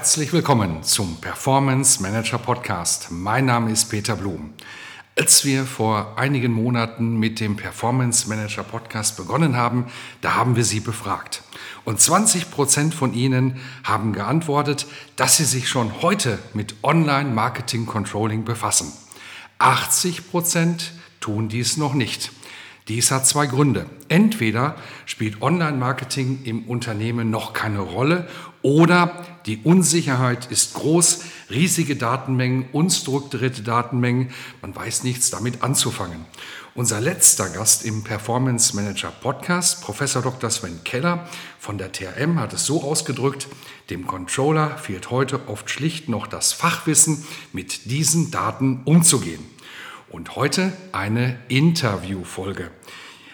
Herzlich willkommen zum Performance Manager Podcast. Mein Name ist Peter Blum. Als wir vor einigen Monaten mit dem Performance Manager Podcast begonnen haben, da haben wir Sie befragt. Und 20 Prozent von Ihnen haben geantwortet, dass Sie sich schon heute mit Online Marketing Controlling befassen. 80 Prozent tun dies noch nicht. Dies hat zwei Gründe. Entweder spielt Online-Marketing im Unternehmen noch keine Rolle oder die Unsicherheit ist groß, riesige Datenmengen, unstrukturierte Datenmengen, man weiß nichts damit anzufangen. Unser letzter Gast im Performance Manager Podcast, Professor Dr. Sven Keller von der TRM, hat es so ausgedrückt, dem Controller fehlt heute oft schlicht noch das Fachwissen, mit diesen Daten umzugehen. Und heute eine Interviewfolge.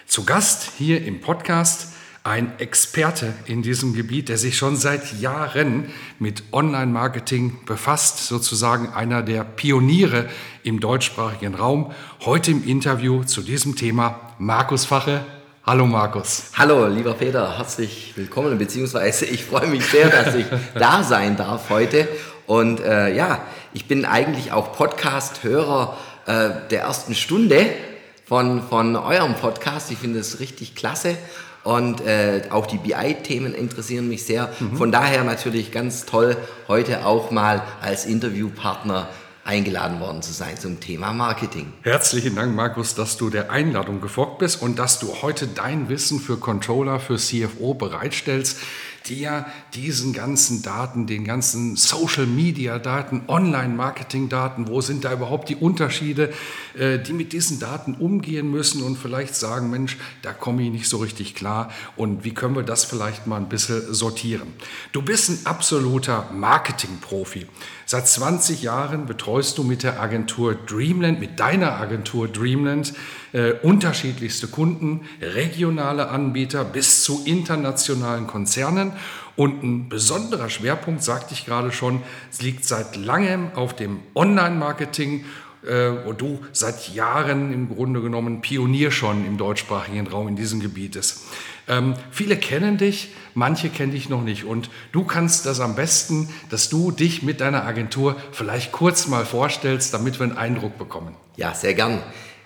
Zu Gast hier im Podcast ein Experte in diesem Gebiet, der sich schon seit Jahren mit Online-Marketing befasst, sozusagen einer der Pioniere im deutschsprachigen Raum. Heute im Interview zu diesem Thema Markus Fache. Hallo Markus. Hallo, lieber Peter, herzlich willkommen, beziehungsweise ich freue mich sehr, dass ich da sein darf heute. Und äh, ja, ich bin eigentlich auch Podcast-Hörer äh, der ersten Stunde von, von eurem Podcast. Ich finde es richtig klasse. Und äh, auch die BI-Themen interessieren mich sehr. Mhm. Von daher natürlich ganz toll, heute auch mal als Interviewpartner eingeladen worden zu sein zum Thema Marketing. Herzlichen Dank, Markus, dass du der Einladung gefolgt bist und dass du heute dein Wissen für Controller, für CFO bereitstellst ja diesen ganzen Daten, den ganzen Social-Media-Daten, Online-Marketing-Daten, wo sind da überhaupt die Unterschiede, äh, die mit diesen Daten umgehen müssen und vielleicht sagen, Mensch, da komme ich nicht so richtig klar und wie können wir das vielleicht mal ein bisschen sortieren. Du bist ein absoluter Marketing-Profi. Seit 20 Jahren betreust du mit der Agentur Dreamland, mit deiner Agentur Dreamland, äh, unterschiedlichste Kunden, regionale Anbieter bis zu internationalen Konzernen. Und ein besonderer Schwerpunkt, sagte ich gerade schon, liegt seit langem auf dem Online-Marketing äh, wo du seit Jahren im Grunde genommen Pionier schon im deutschsprachigen Raum in diesem Gebiet ist. Ähm, viele kennen dich, manche kennen dich noch nicht. Und du kannst das am besten, dass du dich mit deiner Agentur vielleicht kurz mal vorstellst, damit wir einen Eindruck bekommen. Ja, sehr gern.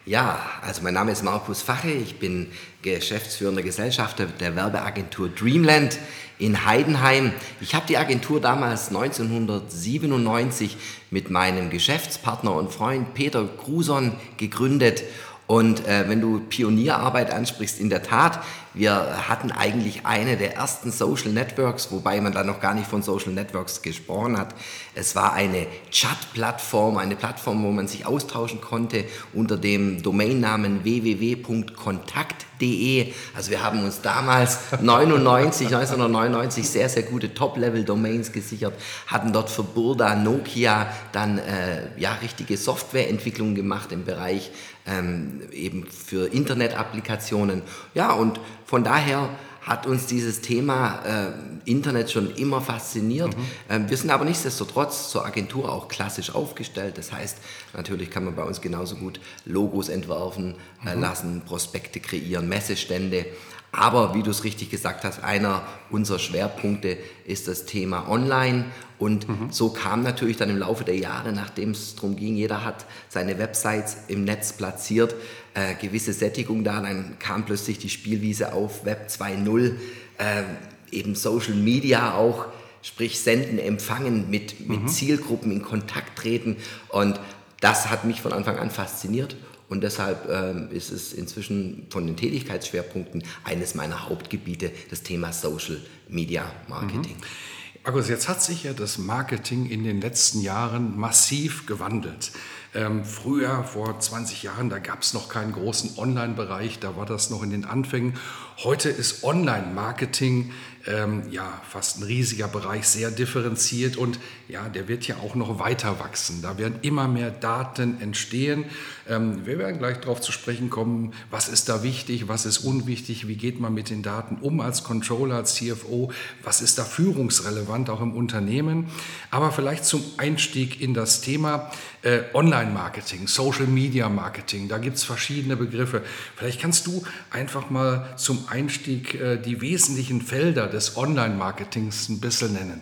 Ja, also mein Name ist Markus Fache, ich bin geschäftsführender Gesellschafter der Werbeagentur Dreamland in Heidenheim. Ich habe die Agentur damals 1997 mit meinem Geschäftspartner und Freund Peter Gruson gegründet und äh, wenn du Pionierarbeit ansprichst, in der Tat, wir hatten eigentlich eine der ersten Social Networks, wobei man da noch gar nicht von Social Networks gesprochen hat. Es war eine Chat-Plattform, eine Plattform, wo man sich austauschen konnte unter dem Domainnamen www.kontakt.de. Also wir haben uns damals 99, 1999 sehr, sehr gute Top-Level-Domains gesichert, hatten dort für Burda, Nokia dann äh, ja, richtige Softwareentwicklung gemacht im Bereich ähm, eben für Internet-Applikationen. Ja, und von daher hat uns dieses Thema äh, Internet schon immer fasziniert. Mhm. Ähm, wir sind aber nichtsdestotrotz zur Agentur auch klassisch aufgestellt. Das heißt, natürlich kann man bei uns genauso gut Logos entwerfen äh, mhm. lassen, Prospekte kreieren, Messestände. Aber wie du es richtig gesagt hast, einer unserer Schwerpunkte ist das Thema Online. Und mhm. so kam natürlich dann im Laufe der Jahre, nachdem es darum ging, jeder hat seine Websites im Netz platziert, äh, gewisse Sättigung da. Dann kam plötzlich die Spielwiese auf Web 2.0, äh, eben Social Media auch, sprich senden, empfangen, mit, mit mhm. Zielgruppen in Kontakt treten. Und das hat mich von Anfang an fasziniert. Und deshalb ähm, ist es inzwischen von den Tätigkeitsschwerpunkten eines meiner Hauptgebiete, das Thema Social Media Marketing. Mhm. Markus, jetzt hat sich ja das Marketing in den letzten Jahren massiv gewandelt. Ähm, früher, vor 20 Jahren, da gab es noch keinen großen Online-Bereich, da war das noch in den Anfängen. Heute ist Online-Marketing ähm, ja fast ein riesiger Bereich, sehr differenziert und ja, der wird ja auch noch weiter wachsen. Da werden immer mehr Daten entstehen. Ähm, wir werden gleich darauf zu sprechen kommen, was ist da wichtig, was ist unwichtig, wie geht man mit den Daten um als Controller, als CFO, was ist da führungsrelevant auch im Unternehmen. Aber vielleicht zum Einstieg in das Thema äh, Online-Marketing, Social-Media-Marketing, da gibt es verschiedene Begriffe. Vielleicht kannst du einfach mal zum Einstieg äh, die wesentlichen Felder des Online-Marketings ein bisschen nennen.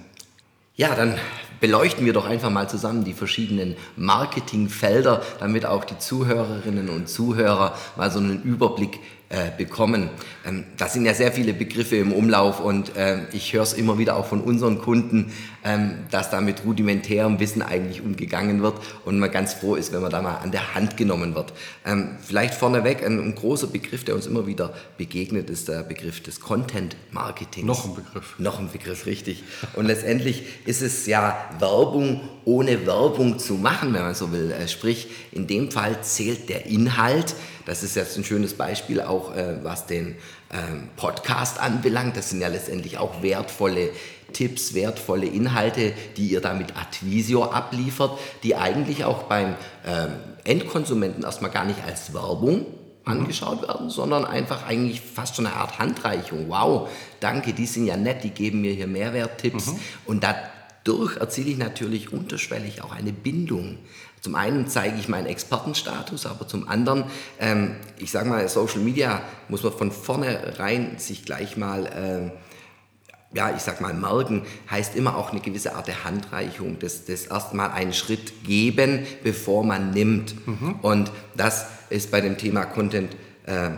Ja, dann beleuchten wir doch einfach mal zusammen die verschiedenen Marketingfelder, damit auch die Zuhörerinnen und Zuhörer mal so einen Überblick äh, bekommen. Ähm, da sind ja sehr viele Begriffe im Umlauf und äh, ich höre es immer wieder auch von unseren Kunden, ähm, dass da mit rudimentärem Wissen eigentlich umgegangen wird und man ganz froh ist, wenn man da mal an der Hand genommen wird. Ähm, vielleicht vorneweg ein, ein, großer Begriff, der uns immer wieder begegnet, ist der Begriff des Content Marketings. Noch ein Begriff. Noch ein Begriff, richtig. Und letztendlich ist es ja Werbung ohne Werbung zu machen, wenn man so will. Äh, sprich, in dem Fall zählt der Inhalt. Das ist jetzt ein schönes Beispiel auch, äh, was den ähm, Podcast anbelangt. Das sind ja letztendlich auch wertvolle Tipps, wertvolle Inhalte, die ihr da mit Advisio abliefert, die eigentlich auch beim ähm, Endkonsumenten erstmal gar nicht als Werbung angeschaut werden, sondern einfach eigentlich fast schon eine Art Handreichung. Wow, danke, die sind ja nett, die geben mir hier Mehrwerttipps. Mhm. Und dadurch erziele ich natürlich unterschwellig auch eine Bindung zum einen zeige ich meinen Expertenstatus, aber zum anderen, ähm, ich sage mal, Social Media muss man von vornherein sich gleich mal, äh, ja, ich sag mal, merken, heißt immer auch eine gewisse Art der Handreichung, das, das erstmal einen Schritt geben, bevor man nimmt. Mhm. Und das ist bei dem Thema Content äh,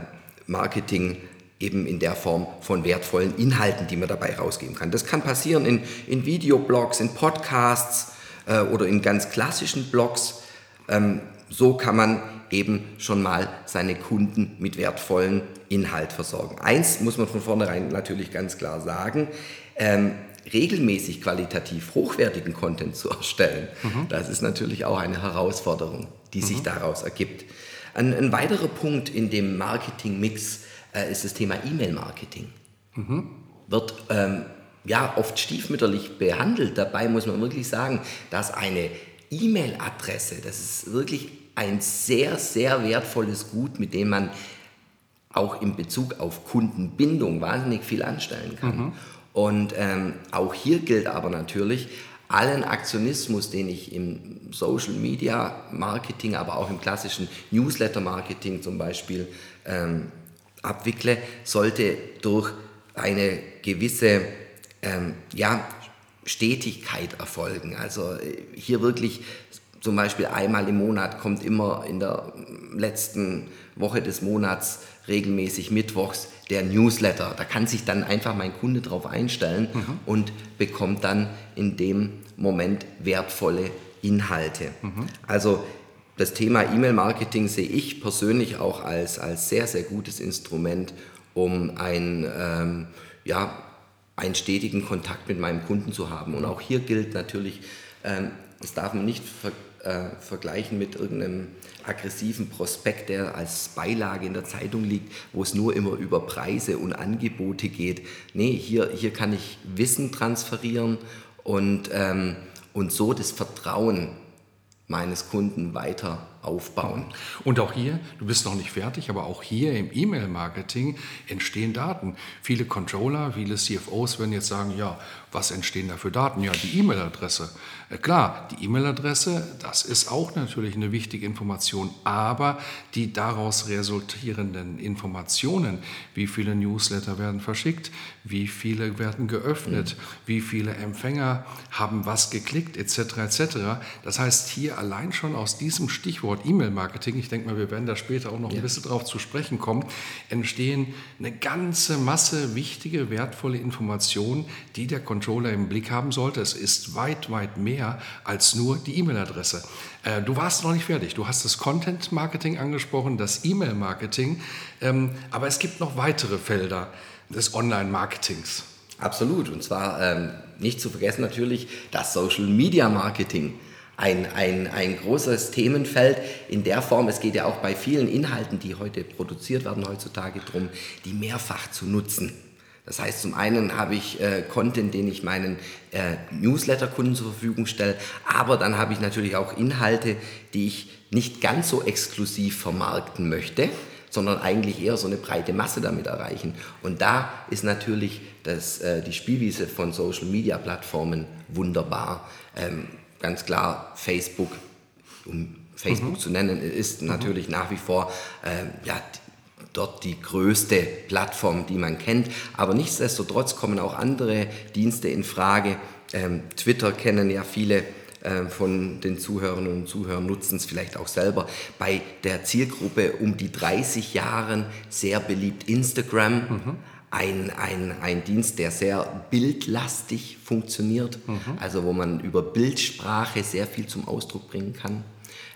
Marketing eben in der Form von wertvollen Inhalten, die man dabei rausgeben kann. Das kann passieren in, in Videoblogs, in Podcasts, äh, oder in ganz klassischen Blogs. Ähm, so kann man eben schon mal seine Kunden mit wertvollen Inhalt versorgen. Eins muss man von vornherein natürlich ganz klar sagen, ähm, regelmäßig qualitativ hochwertigen Content zu erstellen, mhm. das ist natürlich auch eine Herausforderung, die mhm. sich daraus ergibt. Ein, ein, weiterer Punkt in dem Marketing-Mix äh, ist das Thema E-Mail-Marketing. Mhm. Wird ähm, ja, oft stiefmütterlich behandelt. Dabei muss man wirklich sagen, dass eine E-Mail-Adresse, das ist wirklich ein sehr, sehr wertvolles Gut, mit dem man auch in Bezug auf Kundenbindung wahnsinnig viel anstellen kann. Mhm. Und ähm, auch hier gilt aber natürlich, allen Aktionismus, den ich im Social Media Marketing, aber auch im klassischen Newsletter Marketing zum Beispiel ähm, abwickle, sollte durch eine gewisse ähm, ja, Stetigkeit erfolgen. Also äh, hier wirklich zum Beispiel einmal im Monat kommt immer in der letzten Woche des Monats regelmäßig mittwochs der Newsletter. Da kann sich dann einfach mein Kunde drauf einstellen mhm. und bekommt dann in dem Moment wertvolle Inhalte. Mhm. Also das Thema E-Mail-Marketing sehe ich persönlich auch als, als sehr, sehr gutes Instrument, um ein ähm, ja, einen stetigen Kontakt mit meinem Kunden zu haben. Und auch hier gilt natürlich, ähm, das darf man nicht ver äh, vergleichen mit irgendeinem aggressiven Prospekt, der als Beilage in der Zeitung liegt, wo es nur immer über Preise und Angebote geht. Nee, hier, hier kann ich Wissen transferieren und, ähm, und so das Vertrauen meines Kunden weiter aufbauen. Und auch hier, du bist noch nicht fertig, aber auch hier im E-Mail-Marketing entstehen Daten. Viele Controller, viele CFOs werden jetzt sagen, ja, was entstehen da für Daten? Ja, die E-Mail-Adresse. Äh, klar, die E-Mail-Adresse, das ist auch natürlich eine wichtige Information, aber die daraus resultierenden Informationen, wie viele Newsletter werden verschickt, wie viele werden geöffnet, mhm. wie viele Empfänger haben was geklickt, etc., etc. Das heißt, hier allein schon aus diesem Stichwort Stichwort E-Mail-Marketing, ich denke mal, wir werden da später auch noch ja. ein bisschen drauf zu sprechen kommen, entstehen eine ganze Masse wichtige, wertvolle Informationen, die der Controller im Blick haben sollte. Es ist weit, weit mehr als nur die E-Mail-Adresse. Äh, du warst noch nicht fertig. Du hast das Content-Marketing angesprochen, das E-Mail-Marketing, ähm, aber es gibt noch weitere Felder des Online-Marketings. Absolut. Und zwar ähm, nicht zu vergessen natürlich das Social Media Marketing. ein, ein, ein großes Themenfeld in der Form. Es geht ja auch bei vielen Inhalten, die heute produziert werden, heutzutage darum, die mehrfach zu nutzen. Das heißt, zum einen habe ich äh, Content, den ich meinen äh, Newsletter-Kunden zur Verfügung stelle, aber dann habe ich natürlich auch Inhalte, die ich nicht ganz so exklusiv vermarkten möchte, sondern eigentlich eher so eine breite Masse damit erreichen. Und da ist natürlich das, äh, die Spielwiese von Social-Media-Plattformen wunderbar. Ähm, ganz klar, Facebook, um Facebook mhm. zu nennen, ist natürlich mhm. nach wie vor äh, ja, dort die größte Plattform, die man kennt. Aber nichtsdestotrotz kommen auch andere Dienste in Frage. Ähm, Twitter kennen ja viele äh, von den Zuhörern und Zuhörern, nutzen es vielleicht auch selber. Bei der Zielgruppe um die 30 Jahren sehr beliebt Instagram. Mhm. Ein, ein, ein Dienst, der sehr bildlastig funktioniert, mhm. also wo man über Bildsprache sehr viel zum Ausdruck bringen kann.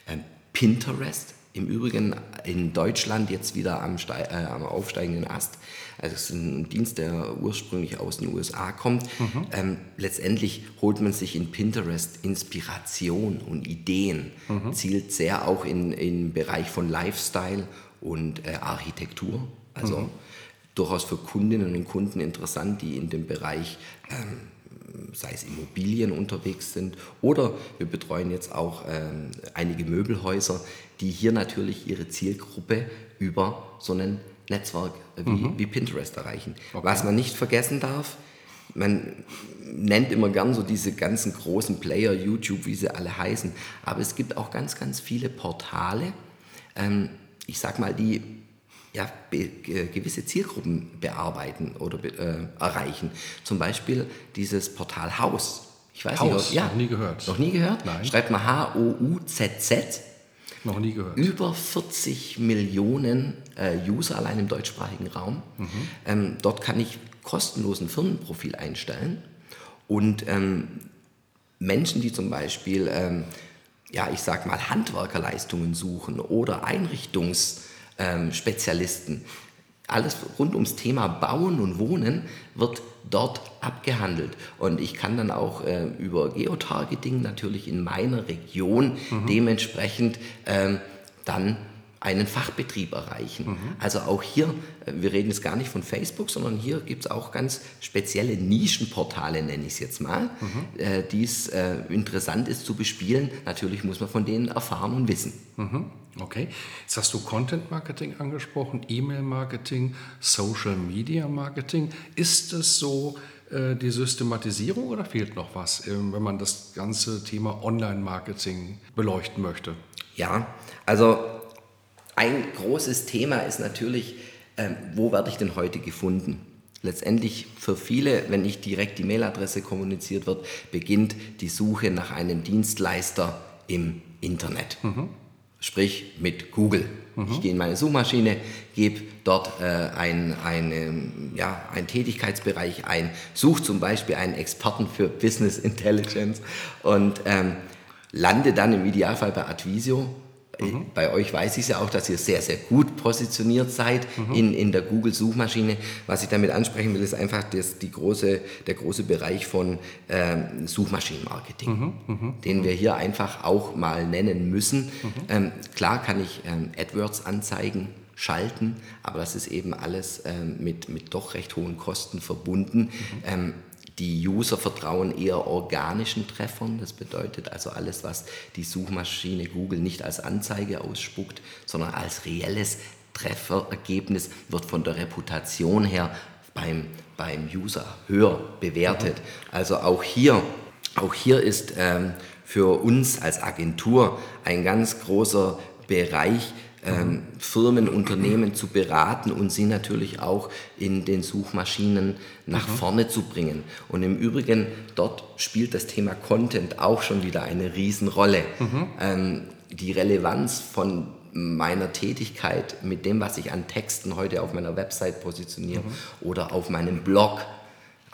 Ähm, Pinterest im Übrigen in Deutschland jetzt wieder am, äh, am aufsteigenden Ast. Also es ist ein Dienst, der ursprünglich aus den USA kommt. Mhm. Ähm, letztendlich holt man sich in Pinterest Inspiration und Ideen, mhm. zielt sehr auch in den Bereich von Lifestyle und äh, Architektur. Also mhm. durchaus für Kundinnen und Kunden interessant, die in dem Bereich ähm, sei es Immobilien unterwegs sind oder wir betreuen jetzt auch ähm, einige Möbelhäuser, die hier natürlich ihre Zielgruppe über so ein Netzwerk wie, mhm. wie Pinterest erreichen. Okay. Was man nicht vergessen darf, man nennt immer gern so diese ganzen großen Player, YouTube, wie sie alle heißen, aber es gibt auch ganz, ganz viele Portale, ähm, ich sag mal, die ja, gewisse Zielgruppen bearbeiten oder äh, erreichen. Zum Beispiel dieses Portal Haus. Ich weiß Haus, nicht, ja, noch nie gehört. Noch nie gehört? Nein. Schreibt mal H-O-U-Z-Z. Noch nie gehört. Über 40 Millionen äh, User allein im deutschsprachigen Raum. Mhm. Ähm, dort kann ich kostenlos ein Firmenprofil einstellen und ähm, Menschen, die zum Beispiel, ähm, ja, ich sag mal, Handwerkerleistungen suchen oder Einrichtungs- ähm. Alles rund ums Thema Bauen und Wohnen wird dort abgehandelt. Und ich kann dann auch äh, über Geotargeting natürlich in meiner Region mhm. dementsprechend ähm, dann einen Fachbetrieb erreichen. Mhm. Also auch hier, äh, wir reden jetzt gar nicht von Facebook, sondern hier gibt es auch ganz spezielle Nischenportale, nenne ich es jetzt mal, mhm. äh, die es äh, interessant ist zu bespielen. Natürlich muss man von denen erfahren und wissen. Mhm. Okay, jetzt hast du Content Marketing angesprochen, E-Mail Marketing, Social Media Marketing. Ist es so, äh, die Systematisierung oder fehlt noch was, ähm, wenn man das ganze Thema Online-Marketing beleuchten möchte? Ja, also ein großes Thema ist natürlich, ähm, wo werde ich denn heute gefunden? Letztendlich für viele, wenn nicht direkt die Mailadresse kommuniziert wird, beginnt die Suche nach einem Dienstleister im Internet. Mhm. Sprich mit Google. Mhm. Ich gehe in meine Suchmaschine, gebe dort äh, ein, eine, ja, einen Tätigkeitsbereich ein, suche zum Beispiel einen Experten für Business Intelligence und ähm, lande dann im Idealfall bei Advisio Mhm. Bei euch weiß ich ja auch, dass ihr sehr, sehr gut positioniert seid mhm. in, in der Google-Suchmaschine. Was ich damit ansprechen will, ist einfach das, die große, der große Bereich von ähm, Suchmaschinenmarketing, mhm. mhm. den wir hier einfach auch mal nennen müssen. Mhm. Ähm, klar kann ich ähm, AdWords-Anzeigen schalten, aber das ist eben alles ähm, mit, mit doch recht hohen Kosten verbunden. Mhm. Ähm, die User vertrauen eher organischen Treffern. Das bedeutet also alles, was die Suchmaschine Google nicht als Anzeige ausspuckt, sondern als reelles Trefferergebnis wird von der Reputation her beim, beim User höher bewertet. Also auch hier, auch hier ist ähm, für uns als Agentur ein ganz großer Bereich ähm, Firmen, Unternehmen zu beraten und sie natürlich auch in den Suchmaschinen nach mhm. vorne zu bringen. Und im Übrigen, dort spielt das Thema Content auch schon wieder eine Riesenrolle. Mhm. Ähm, die Relevanz von meiner Tätigkeit mit dem, was ich an Texten heute auf meiner Website positioniere mhm. oder auf meinem Blog,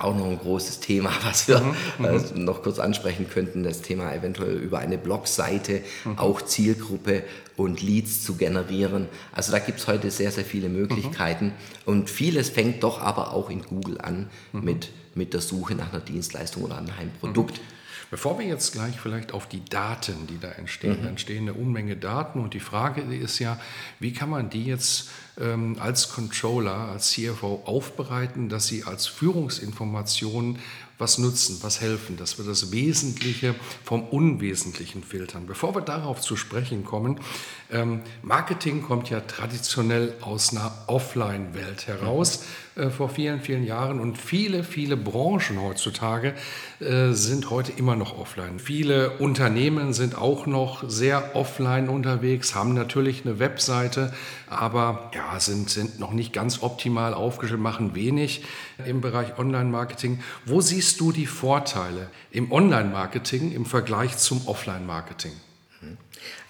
auch noch ein großes Thema, was wir mhm, äh, mhm. noch kurz ansprechen könnten, das Thema eventuell über eine Blogseite mhm. auch Zielgruppe und Leads zu generieren. Also da gibt es heute sehr, sehr viele Möglichkeiten mhm. und vieles fängt doch aber auch in Google an mhm. mit, mit der Suche nach einer Dienstleistung oder einem Produkt. Bevor wir jetzt gleich vielleicht auf die Daten, die da entstehen, mhm. entstehen eine Unmenge Daten und die Frage ist ja, wie kann man die jetzt ähm, als Controller, als CFO aufbereiten, dass sie als Führungsinformation was nutzen, was helfen, dass wir das Wesentliche vom Unwesentlichen filtern. Bevor wir darauf zu sprechen kommen, ähm, Marketing kommt ja traditionell aus einer Offline-Welt heraus äh, vor vielen, vielen Jahren und viele, viele Branchen heutzutage äh, sind heute immer noch offline. Viele Unternehmen sind auch noch sehr offline unterwegs, haben natürlich eine Webseite, aber ja, sind, sind noch nicht ganz optimal aufgestellt, machen wenig im Bereich Online-Marketing. Wo siehst du die Vorteile im Online-Marketing im Vergleich zum Offline-Marketing?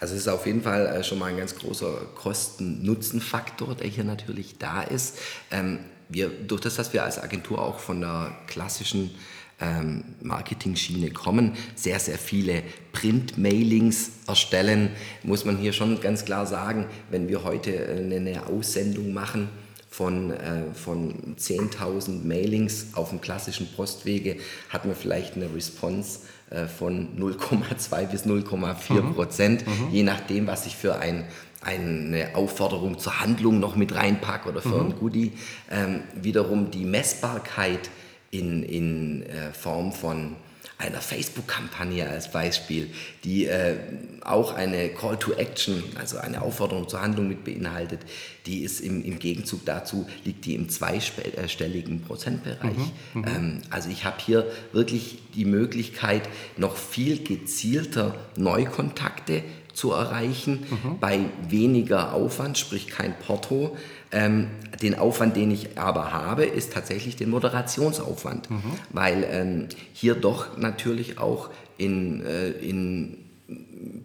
Also es ist auf jeden Fall äh, schon mal ein ganz großer Kosten-Nutzen-Faktor, der hier natürlich da ist. Ähm, wir, durch das, dass wir als Agentur auch von der klassischen ähm, Marketing-Schiene kommen, sehr, sehr viele Print-Mailings erstellen, muss man hier schon ganz klar sagen, wenn wir heute äh, eine Aussendung machen, von, äh, von 10.000 Mailings auf dem klassischen Postwege hat man vielleicht eine Response äh, von 0,2 bis 0,4 mhm. Prozent, mhm. je nachdem, was ich für ein, eine Aufforderung zur Handlung noch mit reinpacke oder für mhm. ein Goodie. Ähm, wiederum die Messbarkeit in, in äh, Form von einer Facebook-Kampagne als Beispiel, die äh, auch eine Call to Action, also eine Aufforderung zur Handlung mit beinhaltet, die ist im, im Gegenzug dazu, liegt die im zweistelligen Prozentbereich. Mhm, mhm. ähm, also ich habe hier wirklich die Möglichkeit, noch viel gezielter Neukontakte zu erreichen, mhm. bei weniger Aufwand, sprich kein Porto, ähm, den Aufwand, den ich aber habe, ist tatsächlich den Moderationsaufwand, mhm. weil ähm, hier doch natürlich auch in, äh, in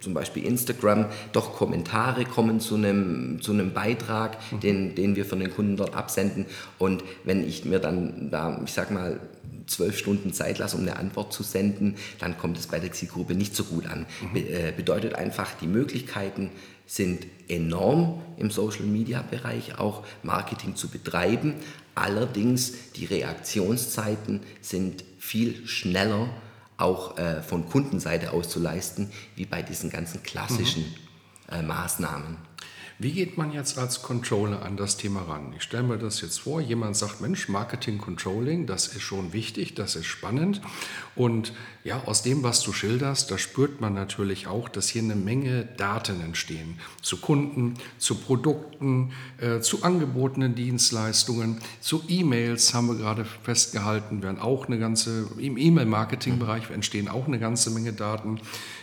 zum Beispiel Instagram doch Kommentare kommen zu einem, zu einem Beitrag, mhm. den, den wir von den Kunden dort absenden. Und wenn ich mir dann da, ich sag mal, zwölf Stunden Zeit lasse, um eine Antwort zu senden, dann kommt es bei der Zielgruppe nicht so gut an. Mhm. Be äh, bedeutet einfach, die Möglichkeiten sind enorm im Social-Media-Bereich auch Marketing zu betreiben. Allerdings die Reaktionszeiten sind viel schneller auch äh, von Kundenseite aus zu leisten, wie bei diesen ganzen klassischen mhm. äh, Maßnahmen. Wie geht man jetzt als Controller an das Thema ran? Ich stelle mir das jetzt vor, jemand sagt, Mensch, Marketing Controlling, das ist schon wichtig, das ist spannend. Und ja, aus dem, was du schilderst, da spürt man natürlich auch, dass hier eine Menge Daten entstehen. Zu Kunden, zu Produkten, äh, zu angebotenen Dienstleistungen, zu E-Mails haben wir gerade festgehalten, werden auch eine ganze, im E-Mail-Marketing-Bereich entstehen auch eine ganze Menge Daten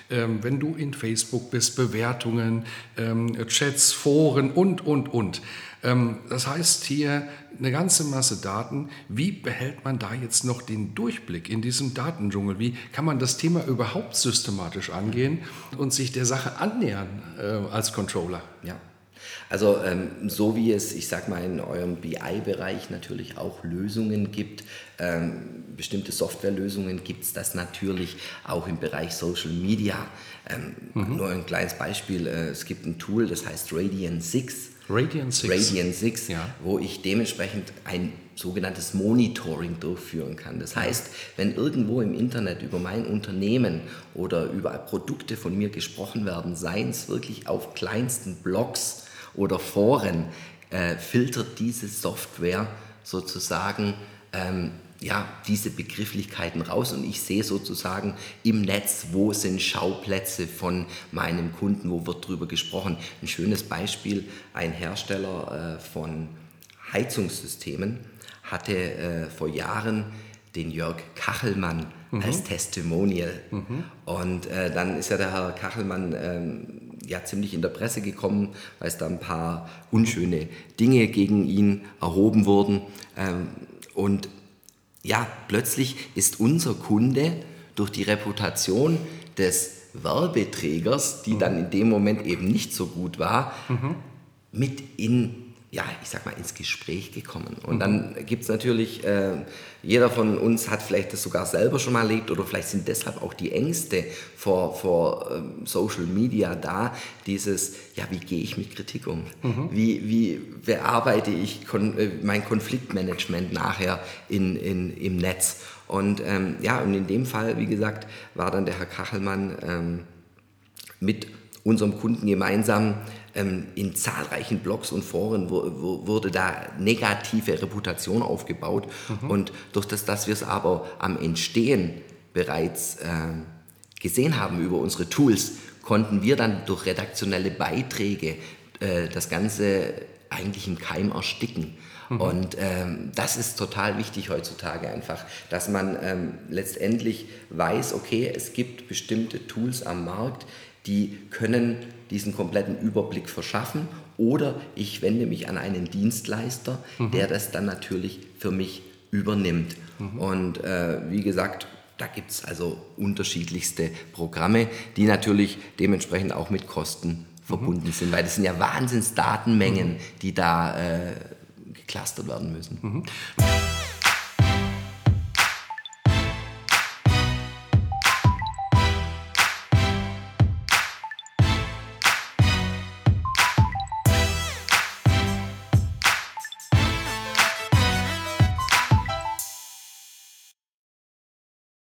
ähm, wenn du in Facebook bist, Bewertungen, ähm, Chats, Foren und, und, und. Ähm, das heißt hier eine ganze Masse Daten. Wie behält man da jetzt noch den Durchblick in diesem Datendschungel? Wie kann man das Thema überhaupt systematisch angehen und sich der Sache annähern äh, als Controller? Ja. Also ähm, so wie es, ich sag mal, in eurem BI-Bereich natürlich auch Lösungen gibt, ähm, bestimmte Softwarelösungen gibt es das natürlich auch im Bereich Social Media. Ähm, mhm. Nur ein kleines Beispiel, äh, es gibt ein Tool, das heißt Radian 6. Radian 6. Radian 6, ja. wo ich dementsprechend ein sogenanntes Monitoring durchführen kann. Das heißt, wenn irgendwo im Internet über mein Unternehmen oder über Produkte von mir gesprochen werden, seien es wirklich auf kleinsten Blogs, oder Foren äh, filtert diese Software sozusagen ähm, ja, diese Begrifflichkeiten raus und ich sehe sozusagen im Netz, wo sind Schauplätze von meinem Kunden, wo wird drüber gesprochen. Ein schönes Beispiel, ein Hersteller äh, von Heizungssystemen hatte äh, vor Jahren den Jörg Kachelmann mhm. als Testimonial. Mhm. Und äh, dann ist ja der Herr Kachelmann ähm, ja ziemlich in der Presse gekommen, weil es da ein paar unschöne Dinge gegen ihn erhoben wurden. Ähm, und ja, plötzlich ist unser Kunde durch die Reputation des Werbeträgers, die mhm. dann in dem Moment eben nicht so gut war, mhm. mit in ja, ich sag mal, ins Gespräch gekommen. Und dann gibt es natürlich, äh, jeder von uns hat vielleicht das sogar selber schon mal erlebt oder vielleicht sind deshalb auch die Ängste vor, vor ähm, Social Media da, dieses, ja, wie gehe ich mit Kritik um? Mhm. Wie, wie bearbeite ich kon äh, mein Konfliktmanagement nachher in, in, im Netz? Und ähm, ja, und in dem Fall, wie gesagt, war dann der Herr Kachelmann ähm, mit unserem Kunden gemeinsam ähm, in zahlreichen Blogs und Foren wurde da negative Reputation aufgebaut. Mhm. Und durch das, dass wir es aber am Entstehen bereits äh, gesehen haben über unsere Tools, konnten wir dann durch redaktionelle Beiträge äh, das Ganze eigentlich im Keim ersticken. Mhm. Und ähm, das ist total wichtig heutzutage einfach, dass man ähm, letztendlich weiß, okay, es gibt bestimmte Tools am Markt, die können diesen kompletten Überblick verschaffen oder ich wende mich an einen Dienstleister, mhm. der das dann natürlich für mich übernimmt. Mhm. Und äh, wie gesagt, da gibt es also unterschiedlichste Programme, die natürlich dementsprechend auch mit Kosten verbunden mhm. sind, weil das sind ja Wahnsinnsdatenmengen, mhm. die da äh, geclustert werden müssen. Mhm.